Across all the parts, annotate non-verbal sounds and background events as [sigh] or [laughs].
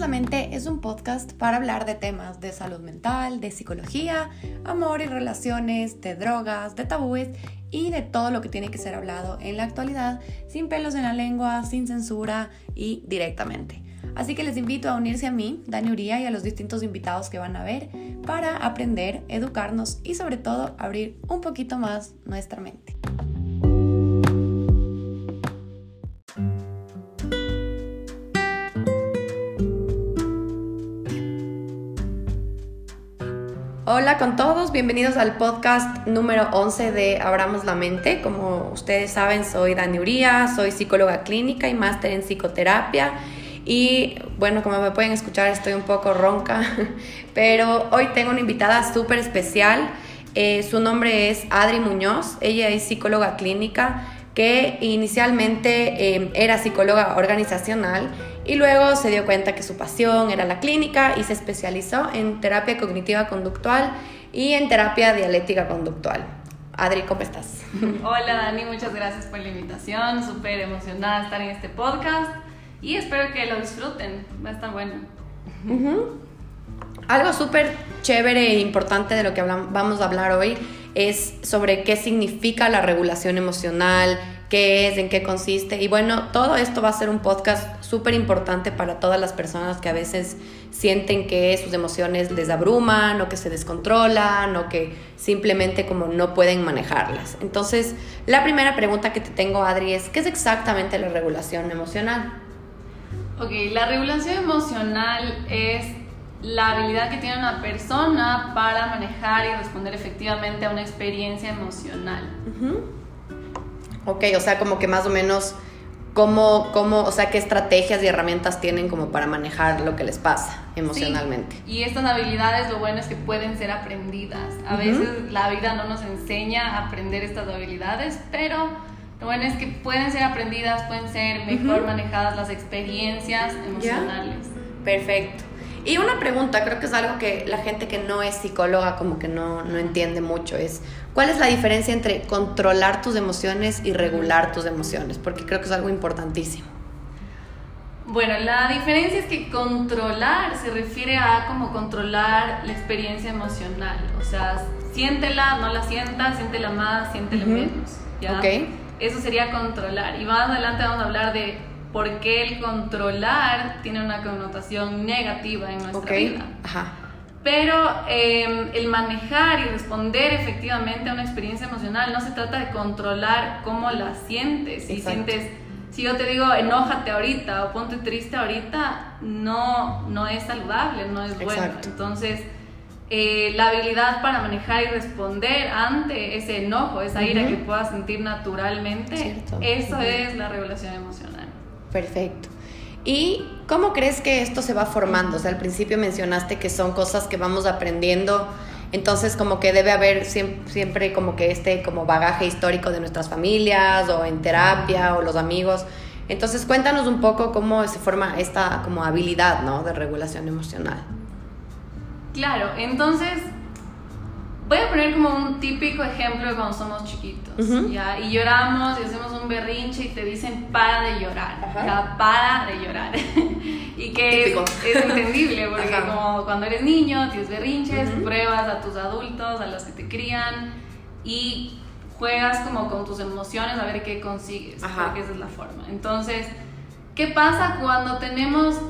es un podcast para hablar de temas de salud mental, de psicología, amor y relaciones, de drogas, de tabúes y de todo lo que tiene que ser hablado en la actualidad, sin pelos en la lengua, sin censura y directamente. Así que les invito a unirse a mí, Dani Uría, y a los distintos invitados que van a ver para aprender, educarnos y sobre todo abrir un poquito más nuestra mente. Hola con todos, bienvenidos al podcast número 11 de Abramos la Mente. Como ustedes saben, soy Dani Uría, soy psicóloga clínica y máster en psicoterapia. Y bueno, como me pueden escuchar, estoy un poco ronca, [laughs] pero hoy tengo una invitada súper especial. Eh, su nombre es Adri Muñoz, ella es psicóloga clínica que inicialmente eh, era psicóloga organizacional y luego se dio cuenta que su pasión era la clínica y se especializó en terapia cognitiva conductual y en terapia dialéctica conductual. Adri, ¿cómo estás? [laughs] Hola Dani, muchas gracias por la invitación, súper emocionada de estar en este podcast y espero que lo disfruten, va a estar bueno. Algo súper chévere e importante de lo que vamos a hablar hoy es sobre qué significa la regulación emocional, qué es, en qué consiste. Y bueno, todo esto va a ser un podcast súper importante para todas las personas que a veces sienten que sus emociones les abruman o que se descontrolan o que simplemente como no pueden manejarlas. Entonces, la primera pregunta que te tengo, Adri, es, ¿qué es exactamente la regulación emocional? Ok, la regulación emocional es la habilidad que tiene una persona para manejar y responder efectivamente a una experiencia emocional. Ok, o sea, como que más o menos, ¿cómo, cómo, o sea, qué estrategias y herramientas tienen como para manejar lo que les pasa emocionalmente? Y estas habilidades lo bueno es que pueden ser aprendidas. A veces la vida no nos enseña a aprender estas habilidades, pero lo bueno es que pueden ser aprendidas, pueden ser mejor manejadas las experiencias emocionales. Perfecto. Y una pregunta, creo que es algo que la gente que no es psicóloga como que no, no entiende mucho, es ¿cuál es la diferencia entre controlar tus emociones y regular tus emociones? Porque creo que es algo importantísimo. Bueno, la diferencia es que controlar se refiere a como controlar la experiencia emocional. O sea, siéntela, no la sientas, siéntela más, siéntela menos. ¿ya? Okay. Eso sería controlar. Y más adelante vamos a hablar de porque el controlar tiene una connotación negativa en nuestra vida. Pero em, el manejar y responder efectivamente a una experiencia emocional no se trata de controlar cómo la sientes. Si sientes, si yo te digo enójate ahorita o ponte triste ahorita, no, no es saludable, no es bueno. Entonces, eh, la habilidad para manejar y responder ante ese enojo, esa ira que puedas sentir naturalmente, eso es la regulación emocional. Perfecto. ¿Y cómo crees que esto se va formando? O sea, al principio mencionaste que son cosas que vamos aprendiendo, entonces como que debe haber siempre, como que este como bagaje histórico de nuestras familias o en terapia o los amigos. Entonces cuéntanos un poco cómo se forma esta como habilidad, ¿no? De regulación emocional. Claro, entonces Voy a poner como un típico ejemplo de cuando somos chiquitos, ¿ya? Y lloramos y hacemos un berrinche y te dicen para de llorar, ya, para de llorar. [laughs] y que es, entendible, porque como cuando eres niño, tienes berrinches, pruebas a tus adultos, a los que te crían y juegas como con tus emociones a ver qué consigues, porque esa es la forma. Entonces, ¿qué pasa cuando tenemos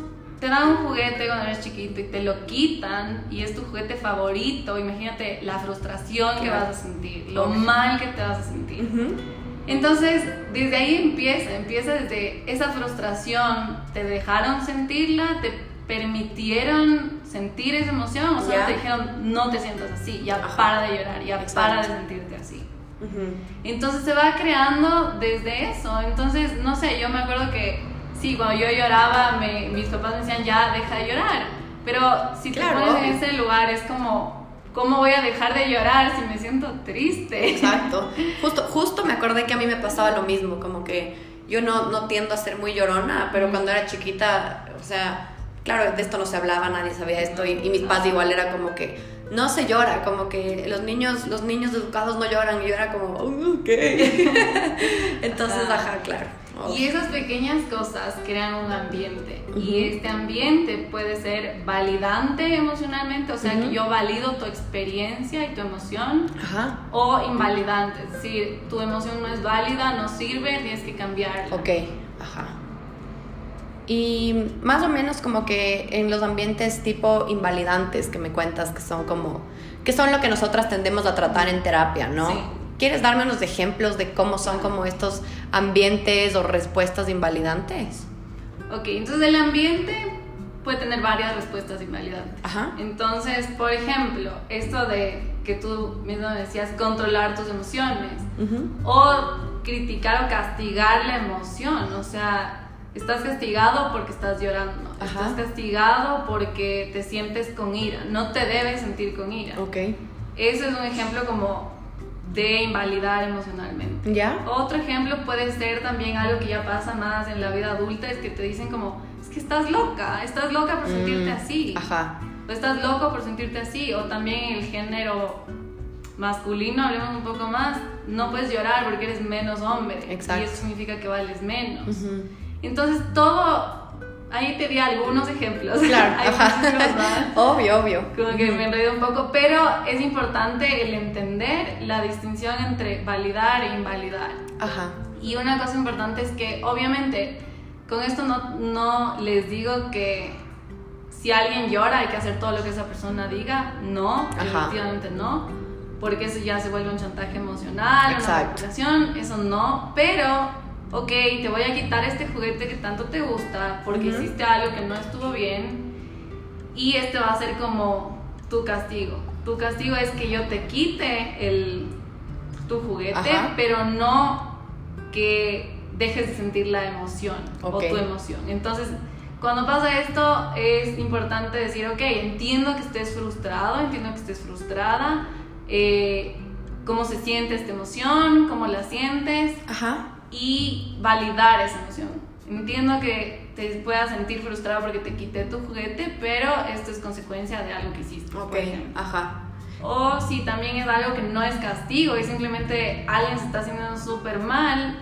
te dan un juguete cuando eres chiquito y te lo quitan y es tu juguete favorito, imagínate la frustración que vas a sentir, lo mal que te vas a sentir. Entonces, desde ahí empieza, empieza desde esa frustración, te dejaron sentirla, te permitieron sentir esa emoción o sea, te dijeron no te sientas así, ya para de llorar, ya para de sentirte así. Entonces se va creando desde eso. Entonces, no sé, yo me acuerdo que sí, cuando yo lloraba, mis papás me decían, ya, deja de llorar. Pero si te pones en ese lugar, es como, ¿cómo voy a dejar de llorar si me siento triste? Exacto. [laughs] Justo, justo me acordé que a mí me pasaba lo mismo, como que yo no, no tiendo a ser muy llorona, pero cuando era chiquita, o sea, claro, de esto no se hablaba, nadie sabía esto, y, mis padres igual era como que no se llora, como que los niños, los niños educados no lloran, y yo era como, ok. [laughs] Entonces, ajá, claro. Y esas pequeñas cosas crean un ambiente. Y este ambiente puede ser validante emocionalmente, o sea, que yo valido tu experiencia y tu emoción, o invalidante, es decir, tu emoción no es válida, no sirve, tienes que cambiarla. Ok, ajá. Y más o menos como que en los ambientes tipo invalidantes que me cuentas, que son como, que son lo que nosotras tendemos a tratar en terapia, ¿no? Sí. ¿Quieres darme unos ejemplos de cómo son como estos ambientes o respuestas invalidantes? Ok, entonces el ambiente puede tener varias respuestas invalidantes. Ajá. Entonces, por ejemplo, esto de que tú mismo decías, controlar tus emociones o criticar o castigar la emoción, o sea, Estás castigado porque estás llorando. Estás castigado porque te sientes con ira. No te debes sentir con ira. Ok. Ese es un ejemplo como de invalidar emocionalmente. ¿Ya? Otro ejemplo puede ser también algo que ya pasa más en la vida adulta, es que te dicen como, es que estás loca, estás loca por sentirte mm, así. Ajá. O estás loco por sentirte así. O también el género masculino, hablemos un poco más, no puedes llorar porque eres menos hombre. Exacto. Y eso significa que vales menos. Entonces todo, ahí te di algunos ejemplos. [laughs] Claro, [laughs] obvio, obvio. Como que me enredé un poco, pero es importante el entender la distinción entre validar e invalidar. Ajá. Y una cosa importante es que obviamente con esto no, no les digo que si alguien llora hay que hacer todo lo que esa persona diga, no, efectivamente no, porque eso ya se vuelve un chantaje emocional, una manipulación, eso no, pero ok, te voy a quitar este juguete que tanto te gusta porque hiciste algo que no estuvo bien y este va a ser como tu castigo. Tu castigo es que yo te quite el, tu juguete, pero no que dejes de sentir la emoción o tu emoción. Entonces, cuando pasa esto es importante decir, ok, entiendo que estés frustrado, entiendo que estés frustrada, eh, cómo se siente esta emoción, cómo la sientes. Ajá y validar esa emoción. Entiendo que te puedas sentir frustrado porque te quité tu juguete, pero esto es consecuencia de algo que hiciste. Ok, ajá. O si también es algo que no es castigo y simplemente alguien se está haciendo súper mal,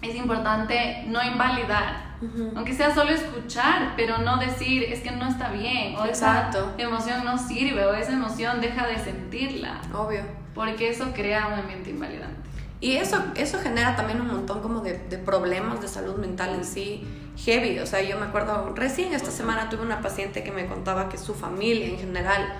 es importante no invalidar. Aunque sea solo escuchar, pero no decir es que no está bien, o Exacto. esa emoción no sirve, o esa emoción deja de sentirla. Obvio. Porque eso crea un ambiente invalidante. Y eso, eso genera también un montón como de, problemas de salud mental en sí heavy. O sea, yo me acuerdo, recién esta semana tuve una paciente que me contaba que su familia en general,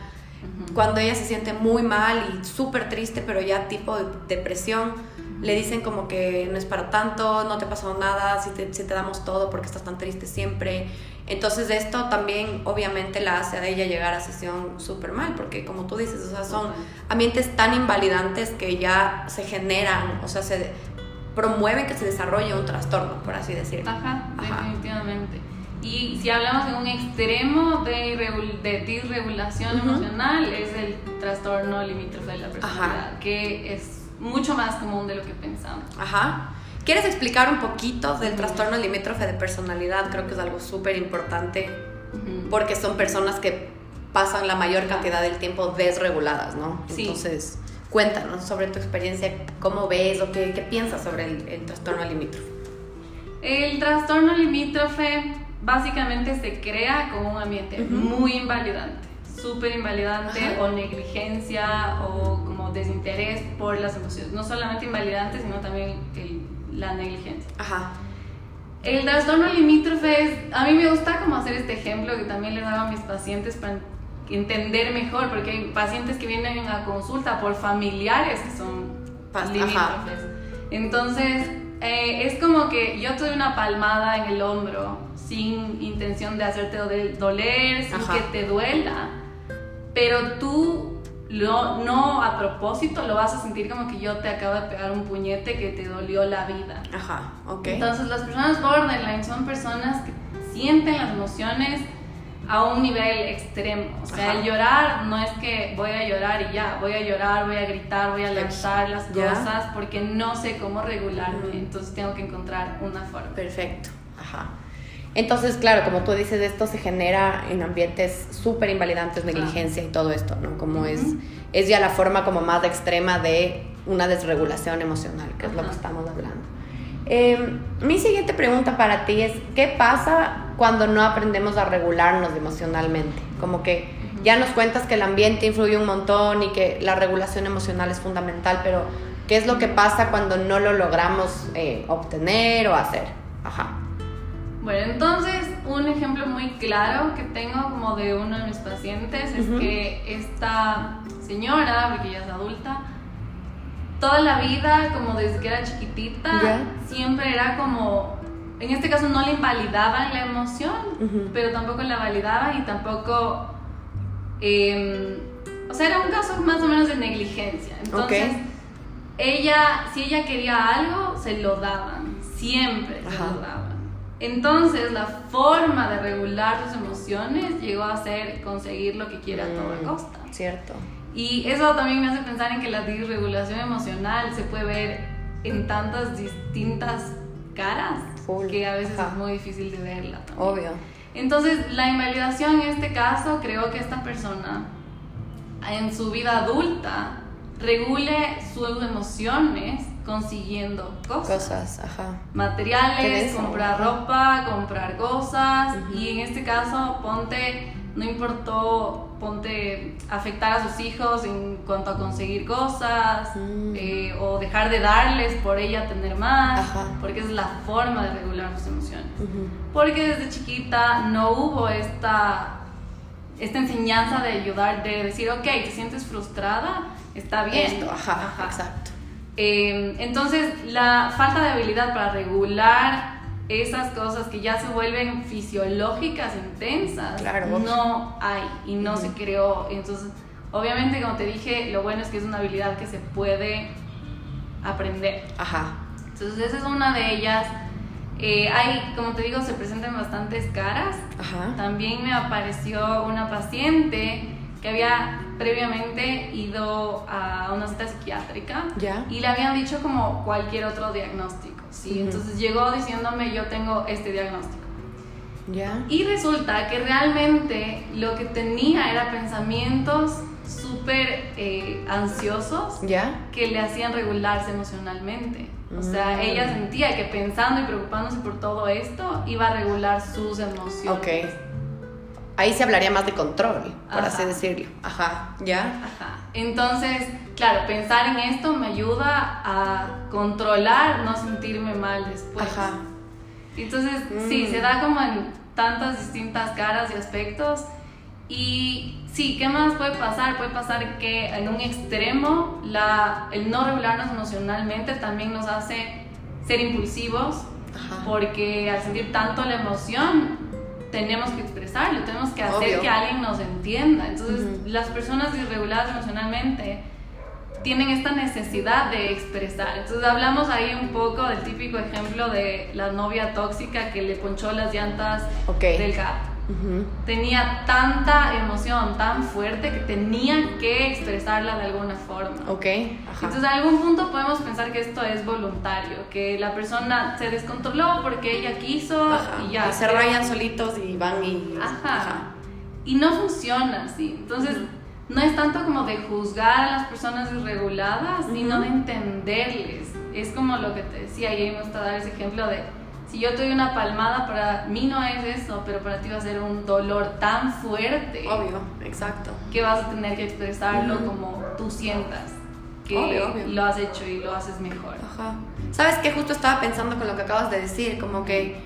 cuando ella se siente muy mal y súper triste, pero ya tipo de depresión, le dicen como que no es para tanto, no te ha pasado nada, si te, si te damos todo porque estás tan triste siempre. Entonces esto también obviamente la hace a ella llegar a sesión súper mal, porque como tú dices, o sea, son ambientes tan invalidantes que ya se generan, o sea, se promueven que se desarrolle un trastorno, por así decirlo. Ajá, definitivamente. Y si hablamos de un extremo de, de disregulación emocional, es el trastorno limítrofe de la personalidad, que es mucho más común de lo que pensamos. Ajá. ¿Quieres explicar un poquito del trastorno limítrofe de personalidad? Creo que es algo súper importante porque son personas que pasan la mayor cantidad del tiempo desreguladas, ¿no? Sí. Entonces, cuéntanos sobre tu experiencia, cómo ves o qué, piensas sobre el, trastorno limítrofe. El trastorno limítrofe básicamente se crea como un ambiente muy invalidante, súper invalidante o negligencia o como desinterés por las emociones. No solamente invalidante, sino también el la negligencia. Ajá. El trastorno limítrofe es, a mí me gusta como hacer este ejemplo que también les hago a mis pacientes para entender mejor, porque hay pacientes que vienen a consulta por familiares que son limítrofes. Entonces, eh, es como que yo te doy una palmada en el hombro sin intención de hacerte doler, sin que te duela, pero tú lo, no a propósito lo vas a sentir como que yo te acabo de pegar un puñete que te dolió la vida. Ajá, ok. Entonces las personas borderline son personas que sienten las emociones a un nivel extremo. O sea, el llorar no es que voy a llorar y ya, voy a llorar, voy a gritar, voy a lanzar las cosas porque no sé cómo regularme. Entonces tengo que encontrar una forma. Perfecto. Ajá. Entonces, claro, como tú dices, esto se genera en ambientes súper invalidantes, negligencia y todo esto, ¿no? Como es, es ya la forma como más extrema de una desregulación emocional, que es lo que estamos hablando. Em, mi siguiente pregunta para ti es, ¿qué pasa cuando no aprendemos a regularnos emocionalmente? Como que ya nos cuentas que el ambiente influye un montón y que la regulación emocional es fundamental, pero ¿qué es lo que pasa cuando no lo logramos eh, obtener o hacer? Ajá. Bueno, entonces un ejemplo muy claro que tengo como de uno de mis pacientes es que esta señora, porque ella es adulta, toda la vida, como desde que era chiquitita, siempre era como, en este caso no le invalidaban la emoción, pero tampoco la validaba y tampoco, em, o sea, era un caso más o menos de negligencia. Entonces, ella, si ella quería algo, se lo daban, siempre se lo daban. Entonces, la forma de regular sus emociones llegó a ser conseguir lo que quiere a toda mm, costa. Cierto. Y eso también me hace pensar en que la disregulación emocional se puede ver en tantas distintas caras que a veces es muy difícil de verla. Obvio. Entonces, la invalidación en este caso, creo que esta persona en su vida adulta regule sus emociones consiguiendo cosas. Cosas, ajá. Materiales, comprar ropa, comprar cosas. Y en este caso, ponte, no importó, ponte, afectar a sus hijos en cuanto a conseguir cosas, mm. eh, o dejar de darles por ella tener más, porque es la forma de regular sus emociones. Porque desde chiquita no hubo esta, esta enseñanza de ayudar, de decir, ok, te sientes frustrada, está bien. Esto, ajá, ajá. exacto. Em, entonces, la falta de habilidad para regular esas cosas que ya se vuelven fisiológicas, intensas, no hay y no se creó. Entonces, obviamente, como te dije, lo bueno es que es una habilidad que se puede aprender. Ajá. Entonces, esa es una de ellas. Eh, hay, como te digo, se presentan bastantes caras. Ajá. También me apareció una paciente que había previamente ido a una cita psiquiátrica y le habían dicho como cualquier otro diagnóstico, ¿sí? Entonces llegó diciéndome yo tengo este diagnóstico. ¿Ya? Y resulta que realmente lo que tenía era pensamientos súper eh, ansiosos ¿Ya? que le hacían regularse emocionalmente. O sea, mm. ella sentía que pensando y preocupándose por todo esto iba a regular sus emociones. Okay ahí se hablaría más de control, por así decirlo. Ajá, ¿ya? Ajá. Entonces, claro, pensar en esto me ayuda a controlar, no sentirme mal después. Ajá. Entonces, sí, mm. se da como en tantas distintas caras y aspectos. Y sí, ¿qué más puede pasar? Puede pasar que en un extremo la, el no regularnos emocionalmente también nos hace ser impulsivos, Ajá. porque al sentir tanto la emoción tenemos que expresarlo, tenemos que hacer que alguien nos entienda. Entonces, las personas irreguladas emocionalmente tienen esta necesidad de expresar. Entonces, hablamos ahí un poco del típico ejemplo de la novia tóxica que le ponchó las llantas del gato. Tenía tanta emoción tan fuerte que tenía que expresarla de alguna forma. Ok. Entonces, a algún punto podemos pensar que esto es voluntario, que la persona se descontroló porque ella quiso y ya. Y se rayan solitos y van y. Ajá. Y no funciona así. Entonces, no es tanto como de juzgar a las personas irreguladas, sino de entenderles. Es como lo que te decía, y ahí me gusta dar ese ejemplo de si yo te doy una palmada, para mí no es eso, pero para ti va a ser un dolor tan fuerte. Obvio, exacto. Que vas a tener que expresarlo como tú sientas que lo has hecho y lo haces mejor. Ajá. ¿Sabes qué? Justo estaba pensando con lo que acabas de decir, como que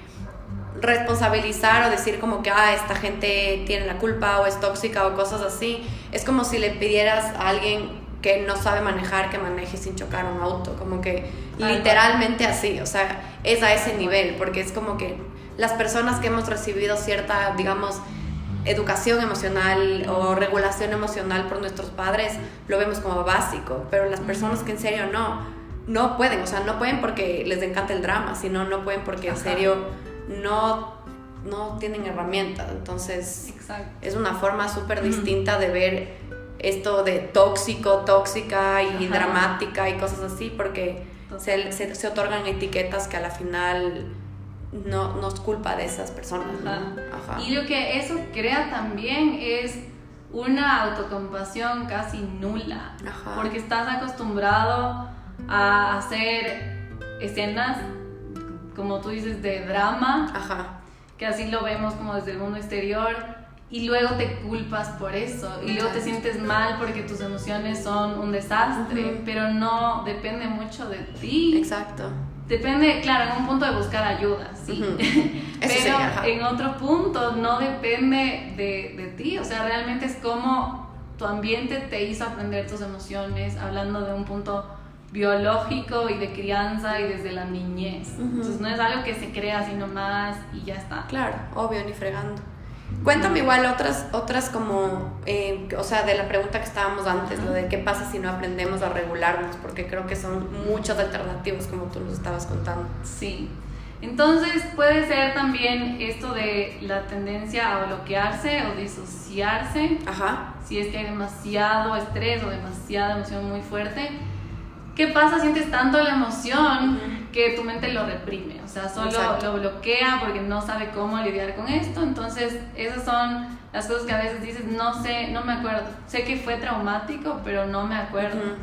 responsabilizar o decir como que, ah, esta gente tiene la culpa o es tóxica o cosas así, es como si le pidieras a alguien que no sabe manejar, que maneje sin chocar un auto, como que literalmente así, o sea, es a ese nivel, porque es como que las personas que hemos recibido cierta, digamos, educación emocional o regulación emocional por nuestros padres, lo vemos como básico, pero las personas que en serio no, no pueden, o sea, no pueden porque les encanta el drama, sino no pueden porque en serio no, no tienen herramientas, entonces es una forma súper distinta de ver esto de tóxico, tóxica y dramática y cosas así, porque se, se, otorgan etiquetas que a la final no, nos es culpa de esas personas. Y lo que eso crea también es una autocompasión casi nula, porque estás acostumbrado a hacer escenas como tú dices, de drama, Ajá. que así lo vemos como desde el mundo exterior, y luego te culpas por eso, y luego te sientes mal porque tus emociones son un desastre, pero no depende mucho de ti. Exacto. Depende, claro, en un punto de buscar ayuda, sí. [laughs] Pero sería, en otro punto no depende de, de ti. O sea, realmente es como tu ambiente te hizo aprender tus emociones, hablando de un punto biológico y de crianza y desde la niñez. Entonces no es algo que se crea así nomás y ya está. Claro, obvio, ni fregando. Cuéntame igual otras, otras como, eh, o sea, de la pregunta que estábamos antes, lo de qué pasa si no aprendemos a regularnos, porque creo que son muchas alternativas como tú nos estabas contando. Sí. Entonces puede ser también esto de la tendencia a bloquearse o disociarse. Ajá. si es que hay demasiado estrés o demasiada emoción muy fuerte. ¿Qué pasa? Sientes tanto la emoción que tu mente lo reprime, o sea, solo Exacto. lo bloquea porque no sabe cómo lidiar con esto. Entonces, esas son las cosas que a veces dices, no sé, no me acuerdo. Sé que fue traumático, pero no me acuerdo. Ujú.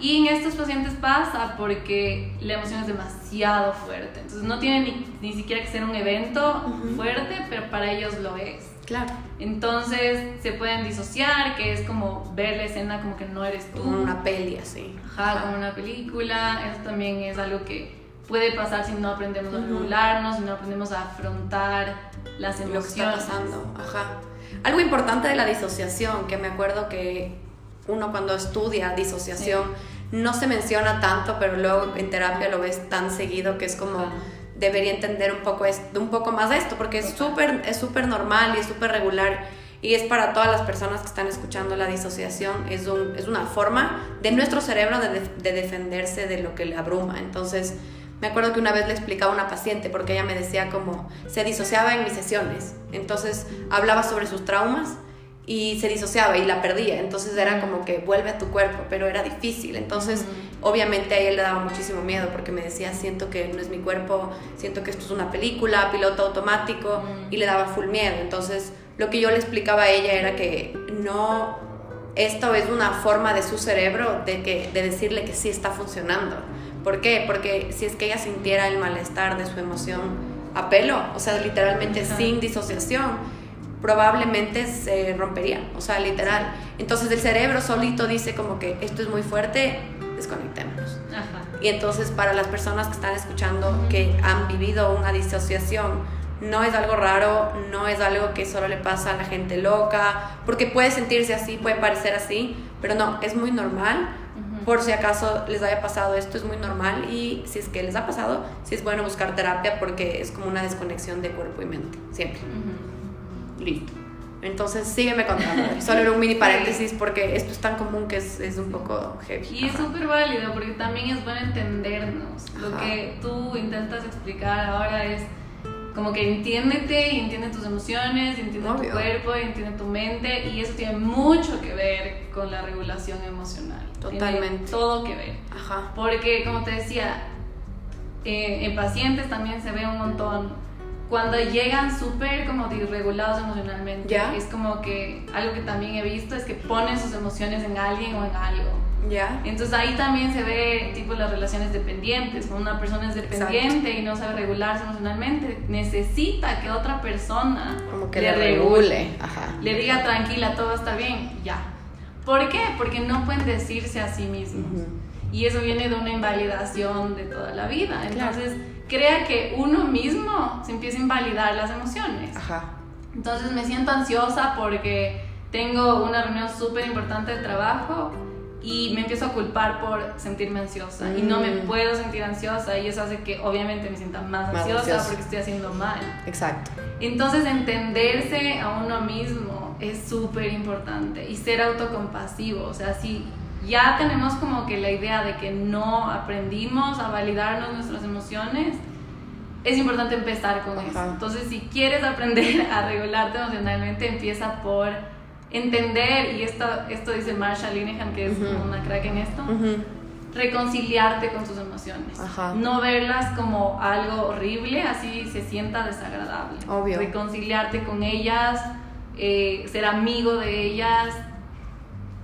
Y en estos pacientes pasa porque la emoción es demasiado fuerte. Entonces, no tiene ni, ni siquiera que ser un evento Ujú. fuerte, pero para ellos lo es. Claro. Entonces se pueden disociar, que es como ver la escena como que no eres tú. Como una peli así. Ajá, como una película. Eso también es algo que puede pasar si no aprendemos a Ujú. regularnos, si no aprendemos a afrontar las lo que está emociones. pasando. Ajá. Algo importante de la disociación, que me acuerdo que uno cuando estudia disociación no se menciona tanto, pero luego en terapia lo ves tan seguido que es como Ajá. Debería entender un poco, es, un poco más de esto, porque es súper es súper normal y es súper regular. Y es para todas las personas que están escuchando la disociación, es, un, es una forma de nuestro cerebro de defenderse de lo que le abruma. Entonces, me acuerdo que una vez le explicaba a una paciente, porque ella me decía como, se disociaba en mis sesiones. Entonces, hablaba sobre sus traumas y se disociaba y la perdía. Entonces, era como que vuelve a tu cuerpo, pero era difícil. Entonces, obviamente a él le daba muchísimo miedo porque me decía, siento que no es mi cuerpo, siento que esto es una película, piloto automático, y le daba full miedo. Entonces, lo que yo le explicaba a ella era que no, esto es una forma de su cerebro de, que, de decirle que sí está funcionando. ¿Por qué? Porque si es que ella sintiera el malestar de su emoción a pelo, o sea, literalmente sin disociación, probablemente se rompería, o sea, literal. Entonces el cerebro solito dice como que esto es muy fuerte, desconectémonos. Ajá. Y entonces para las personas que están escuchando que han vivido una disociación, no es algo raro, no es algo que solo le pasa a la gente loca, porque puede sentirse así, puede parecer así, pero no, es muy normal. Por si acaso les haya pasado esto, es muy normal y si es que les ha pasado, sí es bueno buscar terapia porque es como una desconexión de cuerpo y mente, siempre. Ujú. Listo. Entonces sígueme contando. Solo era un mini paréntesis porque esto es tan común que es, es un poco heavy. Y es súper válido porque también es bueno entendernos. Lo Ajá. que tú intentas explicar ahora es como que entiéndete entiende tus emociones, entiende Obvio. tu cuerpo, entiende tu mente y eso tiene mucho que ver con la regulación emocional. Tiene Totalmente. todo que ver. Ajá. Porque como te decía, eh, en pacientes también se ve un montón. Cuando llegan súper como desregulados emocionalmente, Ya. es como que algo que también he visto es que ponen sus emociones en alguien o en algo. ¿Ya? Entonces ahí también se ve tipo las relaciones dependientes. Cuando una persona es dependiente y no sabe regularse emocionalmente, necesita que otra persona Como que le le regule, regule. Ajá. le diga tranquila, todo está bien, ya. ¿Por qué? Porque no pueden decirse a sí mismos. Ujú. Y eso viene de una invalidación de toda la vida. Claro. Crea que uno mismo se empieza a invalidar las emociones. Ajá. Entonces me siento ansiosa porque tengo una reunión súper importante de trabajo y me empiezo a culpar por sentirme ansiosa y no me Mm. puedo sentir ansiosa y eso hace que obviamente me sienta más, Más ansiosa ansiosa. porque estoy haciendo mal. Exacto. Entonces entenderse a uno mismo es súper importante y ser autocompasivo, o sea, si ya tenemos como que la idea de que no aprendimos a validarnos nuestras emociones, es importante empezar con Ajá. eso. Entonces, si quieres aprender [laughs] a regularte emocionalmente, empieza por entender, y esto, esto dice Marsha Linehan, que es Ujú. como una crack en esto, Ujú. reconciliarte con tus emociones. Ajá. No verlas como algo horrible, así se sienta desagradable. Obvio. Reconciliarte con ellas, eh, ser amigo de ellas,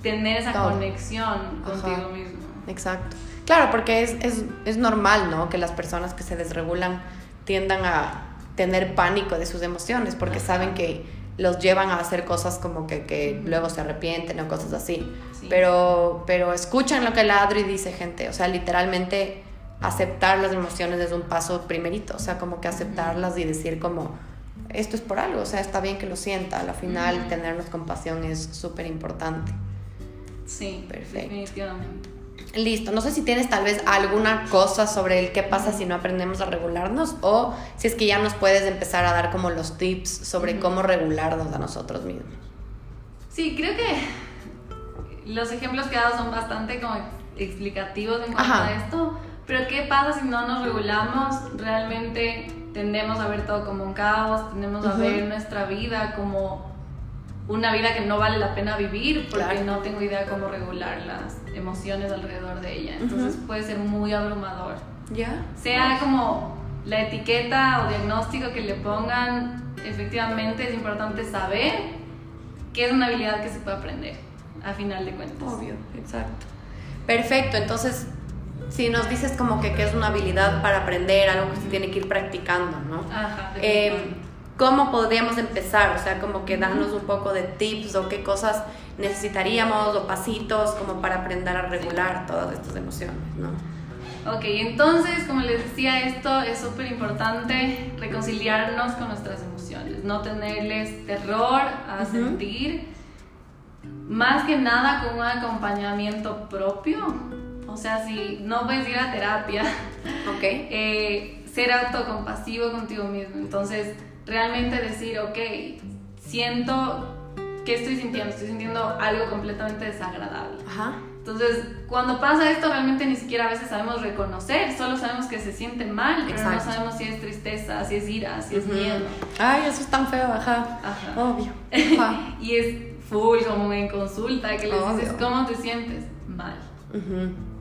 tener esa Todo. conexión Ajá. contigo mismo. Exacto. Claro, porque es, es, es normal, ¿no? Que las personas que se desregulan tiendan a tener pánico de sus emociones porque saben que los llevan a hacer cosas como que, que luego se arrepienten o cosas así. Pero, pero escuchan lo que el Adri dice, gente. O sea, literalmente aceptar las emociones es un paso primerito. O sea, como que aceptarlas y decir como, esto es por algo. O sea, está bien que lo sienta. Al final, tenernos compasión es súper importante. Sí, perfecto. Definitivamente. Listo, no sé si tienes tal vez alguna cosa sobre el qué pasa si no aprendemos a regularnos o si es que ya nos puedes empezar a dar como los tips sobre cómo regularnos a nosotros mismos. Sí, creo que los ejemplos que he dado son bastante como explicativos en cuanto a esto, pero ¿qué pasa si no nos regulamos? Realmente tendemos a ver todo como un caos, tendemos a ver nuestra vida como una vida que no vale la pena vivir porque no tengo idea cómo regular las emociones alrededor de ella. Entonces puede ser muy abrumador. ¿Ya? Sea como la etiqueta o diagnóstico que le pongan, efectivamente es importante saber que es una habilidad que se puede aprender, a final de cuentas. Obvio, exacto. Perfecto, entonces si nos dices como que, que es una habilidad para aprender, algo que se tiene que ir practicando, ¿no? Ajá. Eh, ¿Cómo podríamos empezar? O sea, como que darnos un poco de tips o qué cosas necesitaríamos o pasitos como para aprender a regular todas estas emociones, ¿no? Ok, entonces, como les decía, esto es súper importante, reconciliarnos con nuestras emociones, no tenerles terror a sentir, más que nada con un acompañamiento propio, o sea, si no puedes ir a terapia, okay. [laughs] Eh, ser autocompasivo contigo mismo, entonces realmente decir, ok, siento, ¿qué estoy sintiendo? Estoy sintiendo algo completamente desagradable. Ajá. Entonces, cuando pasa esto, realmente ni siquiera a veces sabemos reconocer, solo sabemos que se siente mal, pero no sabemos si es tristeza, si es ira, si es miedo. Ay, eso es tan feo, ajá. Ajá. Obvio. [laughs] y es full como en consulta, que les dices, ¿cómo te sientes? Mal.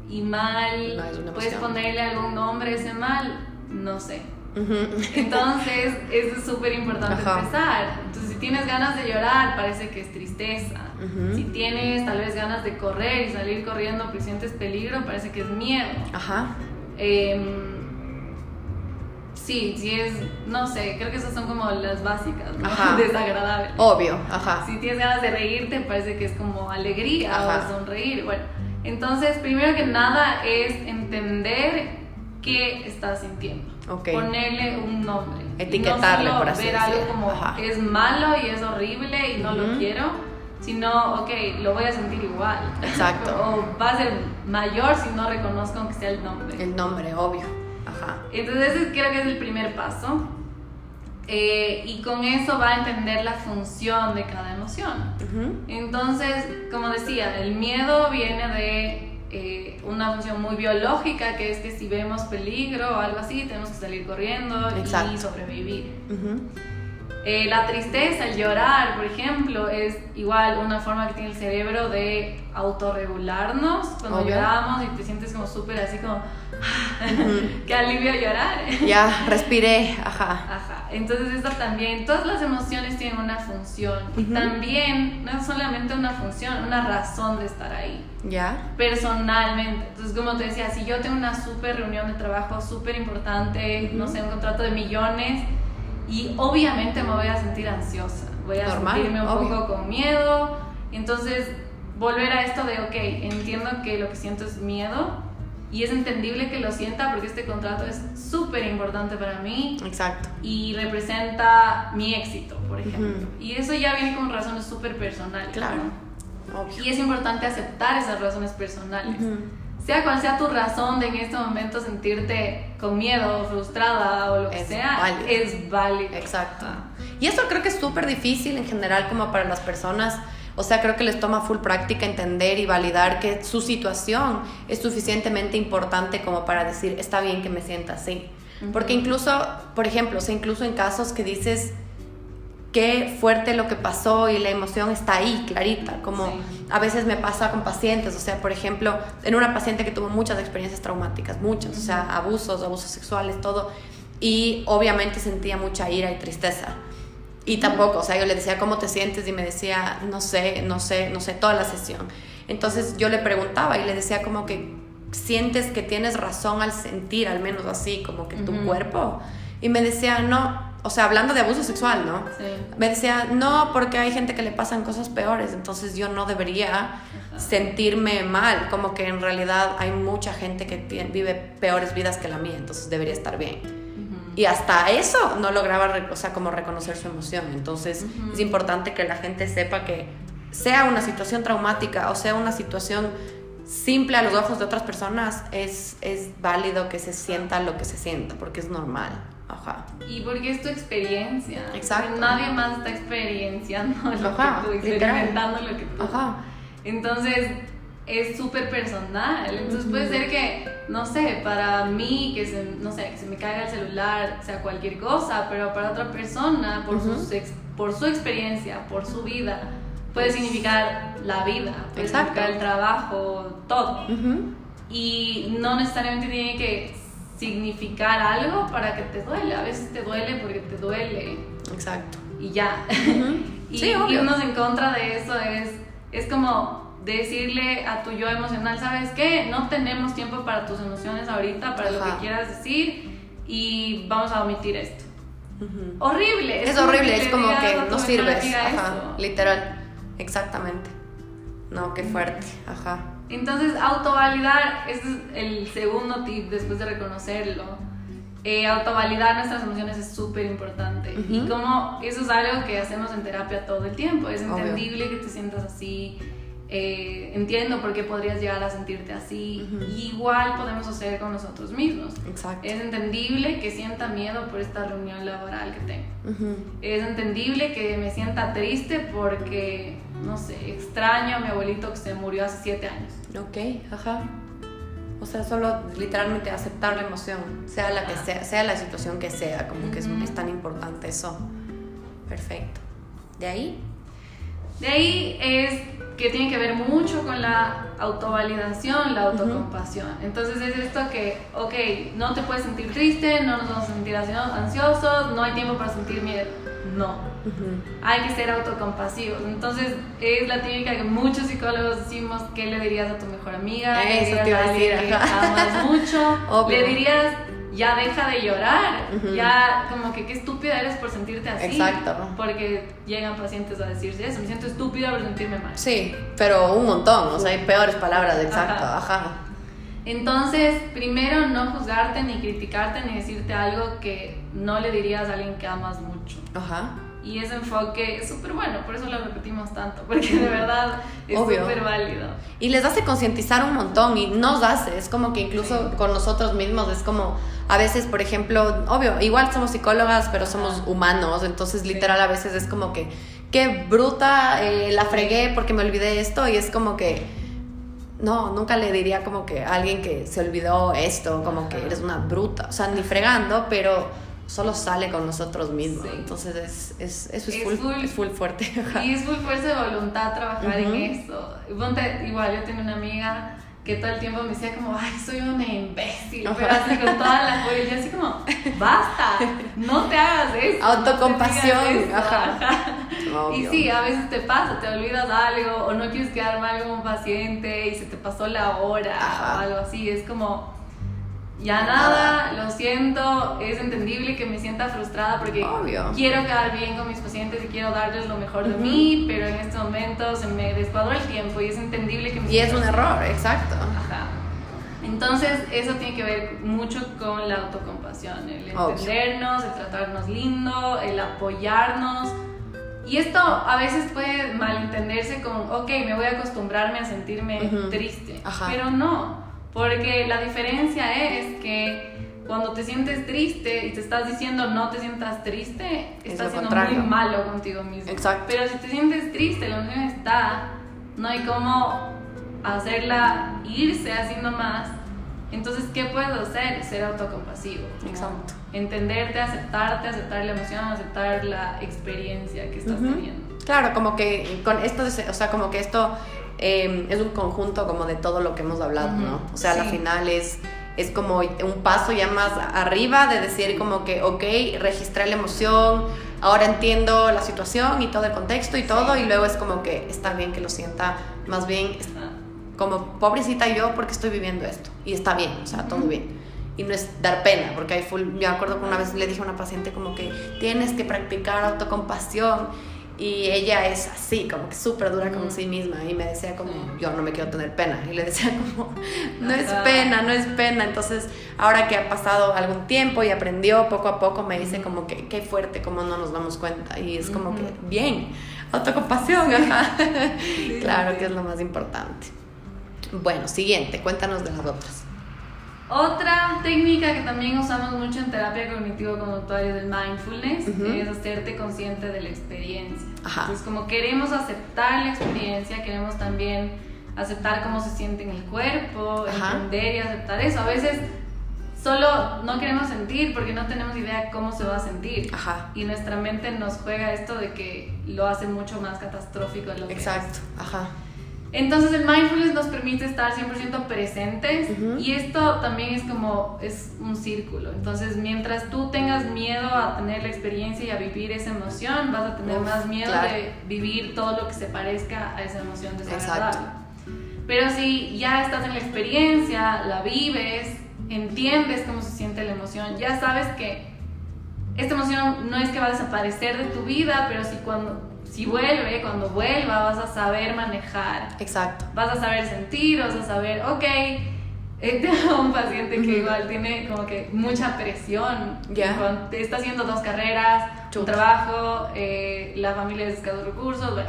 Y mal, puedes ponerle algún nombre a ese mal, no sé entonces, eso es súper importante empezar. Entonces, si tienes ganas de llorar, parece que es tristeza. Si tienes tal vez ganas de correr y salir corriendo porque sientes peligro, parece que es miedo. Ajá. Em, sí, si es, no sé, creo que esas son como las básicas, ¿no? [laughs] Desagradables. Obvio, ajá. Si tienes ganas de reírte, parece que es como alegría o sonreír. Bueno, entonces, primero que nada es entender qué estás sintiendo. Ponerle un nombre. Etiquetarle, no por así ver algo como es malo y es horrible y no lo quiero, sino, ok, lo voy a sentir igual. Exacto. [laughs] o va a ser mayor si no reconozco que sea el nombre. El nombre, obvio. Ajá. Entonces, ese creo que es el primer paso. Eh, y con eso va a entender la función de cada emoción. Entonces, como decía, el miedo viene de eh, una función muy biológica, que es que si vemos peligro o algo así, tenemos que salir corriendo y sobrevivir. Eh, la tristeza, el llorar, por ejemplo, es igual una forma que tiene el cerebro de autorregularnos. Cuando lloramos y te sientes como súper así como, [laughs] qué alivio llorar. Ya, [laughs] respiré, ajá. Ajá. Entonces esto también, todas las emociones tienen una función. Y también, no es solamente una función, una razón de estar ahí. Ya. Personalmente. Entonces, como te decía, si yo tengo una súper reunión de trabajo súper importante, no sé, un contrato de millones, y obviamente me voy a sentir ansiosa. Voy a sentirme un poco con miedo. Entonces, volver a esto de, ok, entiendo que lo que siento es miedo y es entendible que lo sienta porque este contrato es súper importante para mí. Exacto. Y representa mi éxito, por ejemplo. Y eso ya viene con razones súper personales. Claro. Y es importante aceptar esas razones personales. Sea cual sea tu razón de en este momento sentirte con miedo, frustrada o lo que sea, es válido. Exacto. Y eso creo que es súper difícil en general como para las personas o sea, creo que les toma full práctica entender y validar que su situación es suficientemente importante como para decir, está bien que me sienta así. Porque incluso, por ejemplo, o sea, incluso en casos que dices, qué fuerte lo que pasó y la emoción está ahí, clarita, como a veces me pasa con pacientes, o sea, por ejemplo, en una paciente que tuvo muchas experiencias traumáticas, muchas, o sea, abusos, abusos sexuales, todo, y obviamente sentía mucha ira y tristeza. Y tampoco, o sea, yo le decía, ¿cómo te sientes? Y me decía, no sé, no sé, no sé, toda la sesión. Entonces yo le preguntaba y le decía como que, sientes que tienes razón al sentir, al menos así, como que tu cuerpo. Y me decía, no, o sea, hablando de abuso sexual, ¿no? Sí. Me decía, no, porque hay gente que le pasan cosas peores, entonces yo no debería sentirme mal, como que en realidad hay mucha gente que vive peores vidas que la mía, entonces debería estar bien. Y hasta eso no lograba, o sea, como reconocer su emoción. Entonces es importante que la gente sepa que sea una situación traumática o sea una situación simple a los ojos de otras personas, es, es válido que se sienta lo que se sienta, porque es normal. Ajá. Y porque es tu experiencia. Exacto. Nadie más está experienciando lo Ajá, que tú, experimentando lo que tú. Ajá. Entonces, es súper personal. Entonces, puede ser que, no sé, para mí, que se, no sé, que se me caiga el celular, sea cualquier cosa, pero para otra persona, por, sus por su experiencia, por su vida, puede significar la vida, puede significar el trabajo, todo. Y no necesariamente tiene que significar algo para que te duele. A veces te duele porque te duele. Exacto. Y ya. [laughs] y sí, irnos en contra de eso es, es como decirle a tu yo emocional, ¿sabes qué? No tenemos tiempo para tus emociones ahorita, para lo que quieras decir y vamos a omitir esto. Horrible. Es, horrible, es como que no sirves. Ajá, literal. Exactamente. No, qué fuerte. Ajá. Entonces, autovalidar, este es el segundo tip después de reconocerlo. Eh, autovalidar nuestras emociones es súper importante. Y como eso es algo que hacemos en terapia todo el tiempo. Es entendible que te sientas así. Eh, entiendo por qué podrías llegar a sentirte así. Igual podemos hacer con nosotros mismos. Exacto. Es entendible que sienta miedo por esta reunión laboral que tengo. Es entendible que me sienta triste porque no sé, extraño a mi abuelito que se murió hace siete años. Ok, ajá. O sea, solo literalmente aceptar la emoción, sea la que sea, sea la situación que sea, como que es, es, tan importante eso. Perfecto. ¿De ahí? De ahí es que tiene que ver mucho con la autovalidación, la autocompasión. Entonces es esto que, ok, no te puedes sentir triste, no nos vamos a sentir ansiosos, no hay tiempo para sentir miedo no. Hay que ser autocompasivos. Entonces, es la típica que muchos psicólogos decimos, ¿qué le dirías a tu mejor amiga? Eso te iba a decir, que amas mucho. [laughs] Le dirías, ya deja de llorar. Ya, como que qué estúpida eres por sentirte así. Exacto. Porque llegan pacientes a decirse eso, me siento estúpida por sentirme mal. Sí, pero un montón, o sea, hay peores palabras, exacto, ajá. Entonces, primero, no juzgarte, ni criticarte, ni decirte algo que no le dirías a alguien que amas mucho. Ajá. Y ese enfoque es súper bueno, por eso lo repetimos tanto, porque de [laughs] verdad es súper válido. Y les hace concientizar un montón y nos hace, es como que incluso con nosotros mismos es como, a veces, por ejemplo, obvio, igual somos psicólogas, pero somos humanos, entonces literal a veces es como que, qué bruta, eh, la fregué porque me olvidé esto y es como que no, nunca le diría como que a alguien que se olvidó esto, como que eres una bruta, o sea, ni fregando, pero solo sale con nosotros mismos. Entonces es, es, eso es, full, es full fuerte. [laughs] Y es full fuerza de voluntad trabajar en eso. igual, yo tengo una amiga que todo el tiempo me decía como, ay, soy una imbécil, pero así con toda la furia, y yo así como, basta, no te hagas eso. Autocompasión, [laughs] Y sí, a veces te pasa, te olvidas algo, o no quieres quedar mal con un paciente y se te pasó la hora o algo así, es como ya nada, lo siento, es entendible que me sienta frustrada porque quiero quedar bien con mis pacientes y quiero darles lo mejor de mí, pero en este momento se me descuadró el tiempo y es entendible que me Y es un error, exacto. Ajá. Entonces, eso tiene que ver mucho con la autocompasión, el entendernos, el tratarnos lindo, el apoyarnos. Y esto a veces puede malentenderse como, ok, me voy a acostumbrarme a sentirme triste, pero no porque la diferencia es que cuando te sientes triste y te estás diciendo no te sientas triste, estás siendo muy malo contigo mismo. Exacto. Pero si te sientes triste, la emoción está, no hay cómo hacerla irse haciendo más. Entonces, ¿qué puedes hacer? Ser autocompasivo. Exacto. Entenderte, aceptarte, aceptar la emoción, aceptar la experiencia que estás teniendo. Claro, como que con esto, o sea, como que esto Em, es un conjunto como de todo lo que hemos hablado, ¿no? O sea, al final es, es como un paso ya más arriba de decir como que, ok, registré la emoción, ahora entiendo la situación y todo el contexto y todo, y luego es como que está bien que lo sienta, más bien como pobrecita yo porque estoy viviendo esto y está bien, o sea, todo bien. Y no es dar pena, porque hay full, me acuerdo que una vez le dije a una paciente como que tienes que practicar autocompasión y ella es así, como que súper dura con sí misma y me decía como, yo no me quiero tener pena. Y le decía como, [laughs] no es pena, no es pena. Entonces, ahora que ha pasado algún tiempo y aprendió poco a poco, me dice como que qué fuerte, como no nos damos cuenta. Y es como que, bien, autocompasión, [laughs] claro que es lo más importante. Bueno, siguiente, cuéntanos de las otras. Otra técnica que también usamos mucho en terapia cognitivo-conductual es el mindfulness, es hacerte consciente de la experiencia. Entonces, como queremos aceptar la experiencia, queremos también aceptar cómo se siente en el cuerpo, entender y aceptar eso. A veces solo no queremos sentir porque no tenemos idea cómo se va a sentir. Y nuestra mente nos juega esto de que lo hace mucho más catastrófico de lo Exacto. Ajá. Entonces el mindfulness nos permite estar 100% presentes y esto también es como es un círculo. Entonces mientras tú tengas miedo a tener la experiencia y a vivir esa emoción, vas a tener más miedo de vivir todo lo que se parezca a esa emoción desagradable. Pero si ya estás en la experiencia, la vives, entiendes cómo se siente la emoción, ya sabes que esta emoción no es que va a desaparecer de tu vida, pero si cuando si vuelve, cuando vuelva, vas a saber manejar. Exacto. Vas a saber sentir, vas a saber, ok, tengo [laughs] un paciente que igual tiene como que mucha presión. Ya. Está haciendo dos carreras, un trabajo, eh, la familia es de escasos recursos, bueno.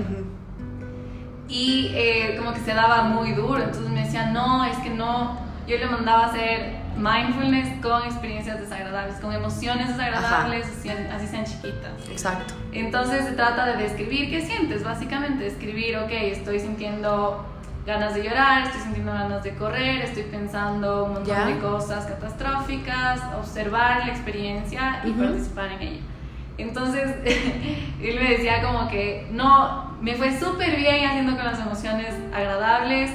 Y eh, como que se daba muy duro, entonces me decía, no, es que no, yo le mandaba a hacer mindfulness con experiencias desagradables, con emociones desagradables, así sean chiquitas. Exacto. Entonces se trata de describir qué sientes, básicamente, describir, ok, estoy sintiendo ganas de llorar, estoy sintiendo ganas de correr, estoy pensando un montón de cosas catastróficas, observar la experiencia y participar en ella. Entonces, [laughs] él me decía como que, no, me fue súper bien haciendo con las emociones agradables,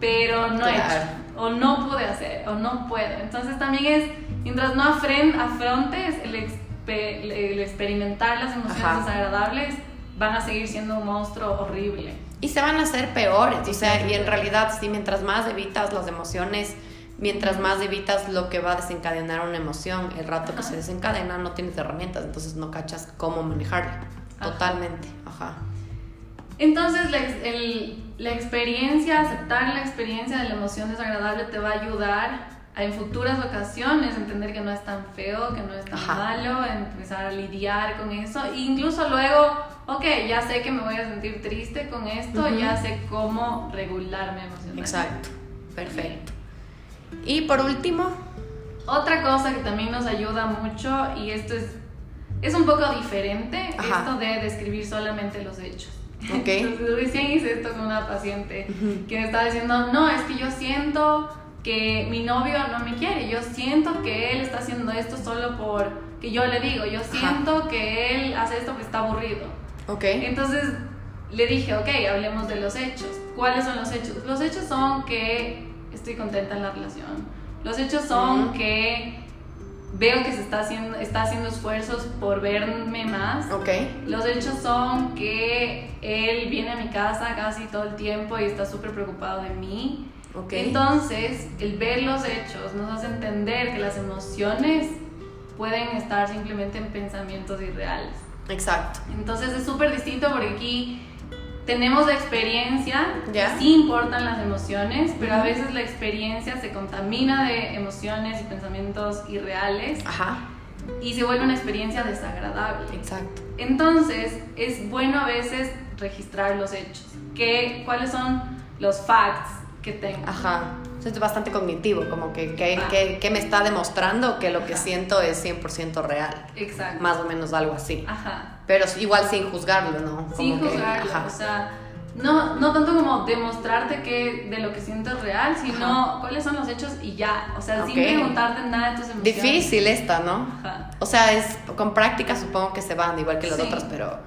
pero no he hecho o no pude hacer, o no puedo. Entonces también es, mientras no afrontes el, el experimentar las emociones desagradables, van a seguir siendo un monstruo horrible. Y se van a hacer peores, o sea, y en realidad, sí, mientras más evitas las emociones, mientras más evitas lo que va a desencadenar una emoción, el rato que se desencadena no tienes herramientas, entonces no cachas cómo manejarla. Totalmente, ajá. Entonces, la, experiencia, aceptar la experiencia de la emoción desagradable te va a ayudar a en futuras ocasiones entender que no es tan feo, que no es tan malo, empezar a lidiar con eso. E incluso luego, ok, ya sé que me voy a sentir triste con esto, ya sé cómo regularme emocionalmente. Exacto, perfecto. Y por último, otra cosa que también nos ayuda mucho, y esto es, es un poco diferente, esto de describir solamente los hechos. [laughs] Okay. Entonces recién hice esto con una paciente que me estaba diciendo, no, es que yo siento que mi novio no me quiere, yo siento que él está haciendo esto solo por que yo le digo, yo siento que él hace esto porque está aburrido. Okay. Entonces le dije, ok, hablemos de los hechos. ¿Cuáles son los hechos? Los hechos son que estoy contenta en la relación. Los hechos son que veo que se está haciendo, está haciendo esfuerzos por verme más. Okay. Los hechos son que él viene a mi casa casi todo el tiempo y está súper preocupado de mí. Okay. Entonces, el ver los hechos nos hace entender que las emociones pueden estar simplemente en pensamientos irreales. Exacto. Entonces es súper distinto porque aquí tenemos la experiencia, ¿Ya? sí importan las emociones, pero a veces la experiencia se contamina de emociones y pensamientos irreales. Ajá. Y se vuelve una experiencia desagradable. Exacto. Entonces, es bueno a veces registrar los hechos. ¿Qué, ¿Cuáles son los facts que tengo? Ajá. es bastante cognitivo, como que, que, que, me está demostrando que lo que siento es 100% real. Exacto. Más o menos algo así. Ajá. Pero igual sin juzgarlo, ¿no? sin juzgarlo, o sea, no, no tanto como demostrarte que de lo que siento es real, sino cuáles son los hechos y ya, o sea, sin preguntarte nada de tus emociones. Difícil esta, ¿no? Ajá. O sea, es con práctica supongo que se van igual que las otras, pero,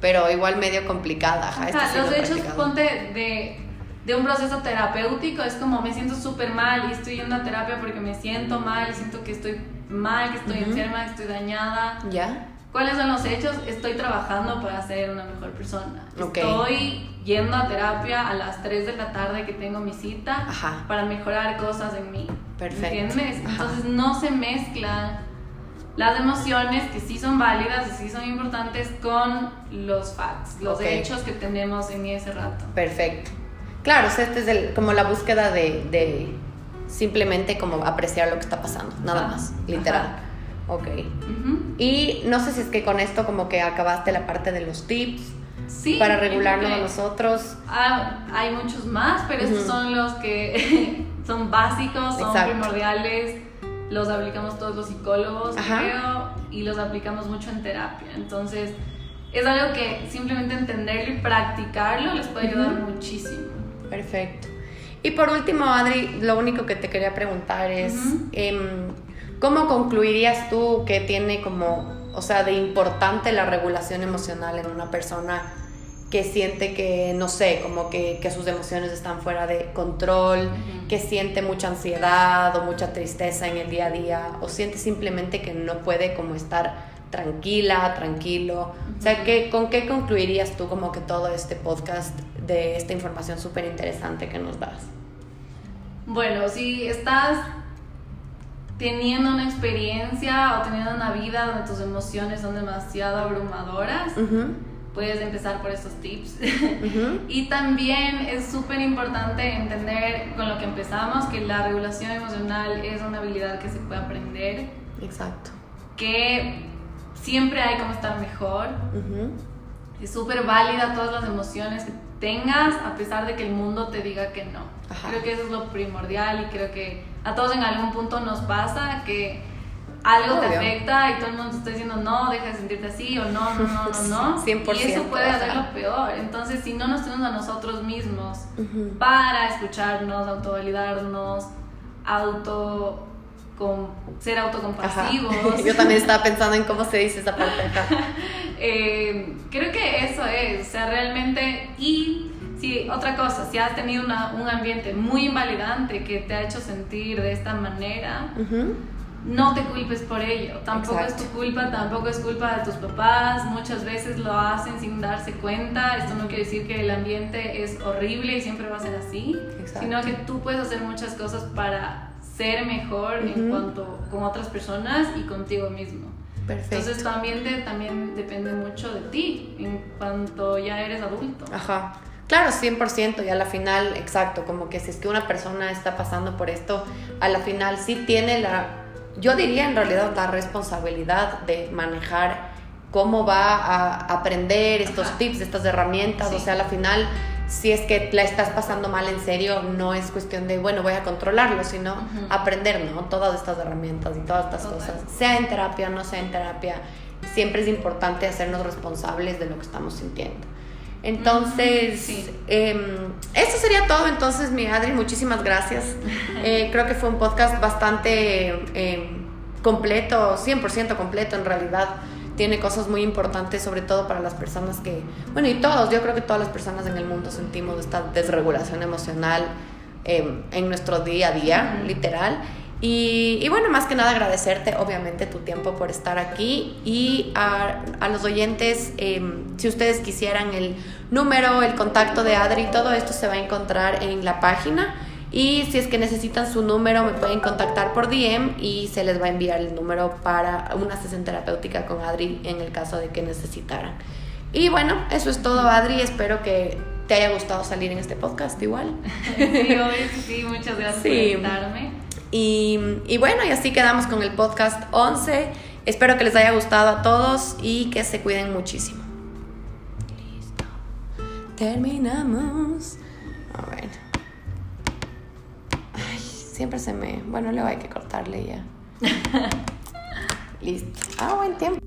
pero igual medio complicada. Ajá, Ajá los hechos, ponte de, de un proceso terapéutico, es como me siento súper mal y estoy yendo a terapia porque me siento mal siento que estoy mal, que estoy enferma, que estoy dañada. ¿Ya? ¿Cuáles son los hechos? Estoy trabajando para ser una mejor persona. Estoy yendo a terapia a las 3 de la tarde que tengo mi cita para mejorar cosas en mí. Perfecto. ¿Entiendes? Entonces no se mezclan las emociones que sí son válidas y sí son importantes con los facts, los hechos que tenemos en ese rato. Perfecto. Claro, o este es como la búsqueda de, simplemente como apreciar lo que está pasando, nada más, literal. Ok. Y no sé si es que con esto como que acabaste la parte de los tips. Sí, para regularlo a nosotros. Ah, hay muchos más, pero estos son los que [laughs] son básicos, son primordiales, los aplicamos todos los psicólogos, creo, y los aplicamos mucho en terapia. Entonces, es algo que simplemente entenderlo y practicarlo les puede ayudar muchísimo. Perfecto. Y por último, Adri, lo único que te quería preguntar es, ¿Cómo concluirías tú que tiene como, o sea, de importante la regulación emocional en una persona que siente que, no sé, como que, sus emociones están fuera de control, que siente mucha ansiedad o mucha tristeza en el día a día, o siente simplemente que no puede como estar tranquila, tranquilo. O sea, ¿qué, ¿con qué concluirías tú como que todo este podcast de esta información súper interesante que nos das? Bueno, si estás teniendo una experiencia o teniendo una vida donde tus emociones son demasiado abrumadoras, puedes empezar por estos tips. [laughs] y también es súper importante entender con lo que empezamos que la regulación emocional es una habilidad que se puede aprender. Exacto. Que siempre hay como estar mejor. Es súper válida todas las emociones que tengas a pesar de que el mundo te diga que no. Creo que eso es lo primordial y creo que a todos en algún punto nos pasa que algo te afecta y todo el mundo te está diciendo no, deja de sentirte así o no, no, no, [laughs] no, no. 100%, y eso puede hacer lo peor. Entonces, si no nos tenemos a nosotros mismos para escucharnos, autovalidarnos, auto con ser autocompasivos. [laughs] Yo también estaba pensando en cómo se dice esa parte. [laughs] eh, creo que eso es, o sea, realmente y Sí, otra cosa, si has tenido una, un ambiente muy invalidante que te ha hecho sentir de esta manera, no te culpes por ello. Tampoco es tu culpa, tampoco es culpa de tus papás. Muchas veces lo hacen sin darse cuenta. Esto no quiere decir que el ambiente es horrible y siempre va a ser así, sino que tú puedes hacer muchas cosas para ser mejor en cuanto con otras personas y contigo mismo. Perfecto. Entonces tu ambiente también depende mucho de ti en cuanto ya eres adulto. Ajá. Claro, 100% y a la final, exacto, como que si es que una persona está pasando por esto, a la final sí tiene la, yo diría en realidad la responsabilidad de manejar cómo va a aprender estos tips, estas herramientas, o sea, a la final, si es que la estás pasando mal en serio, no es cuestión de, bueno, voy a controlarlo, sino aprender, ¿no? Todas estas herramientas y todas estas cosas, sea en terapia o no sea en terapia, siempre es importante hacernos responsables de lo que estamos sintiendo. Entonces, em, eso sería todo. Entonces, mi Adri, muchísimas gracias. [laughs] Eh, creo que fue un podcast bastante em, completo, 100% completo en realidad. Tiene cosas muy importantes, sobre todo para las personas que, bueno, y todos, yo creo que todas las personas en el mundo sentimos esta desregulación emocional em, en nuestro día a día, literal. Y, bueno, más que nada agradecerte, obviamente, tu tiempo por estar aquí y a, los oyentes, em, si ustedes quisieran el número, el contacto de Adri, todo esto se va a encontrar en la página. Y si es que necesitan su número, me pueden contactar por DM y se les va a enviar el número para una sesión terapéutica con Adri en el caso de que necesitaran. Y bueno, eso es todo, Adri. Espero que te haya gustado salir en este podcast igual. Sí, sí, muchas gracias por invitarme. Y, bueno, y así quedamos con el podcast 11. Espero que les haya gustado a todos y que se cuiden muchísimo. Listo. Terminamos. A ver. Ay, siempre se me... Bueno, luego hay que cortarle ya. [laughs] Listo. Ah, buen tiempo.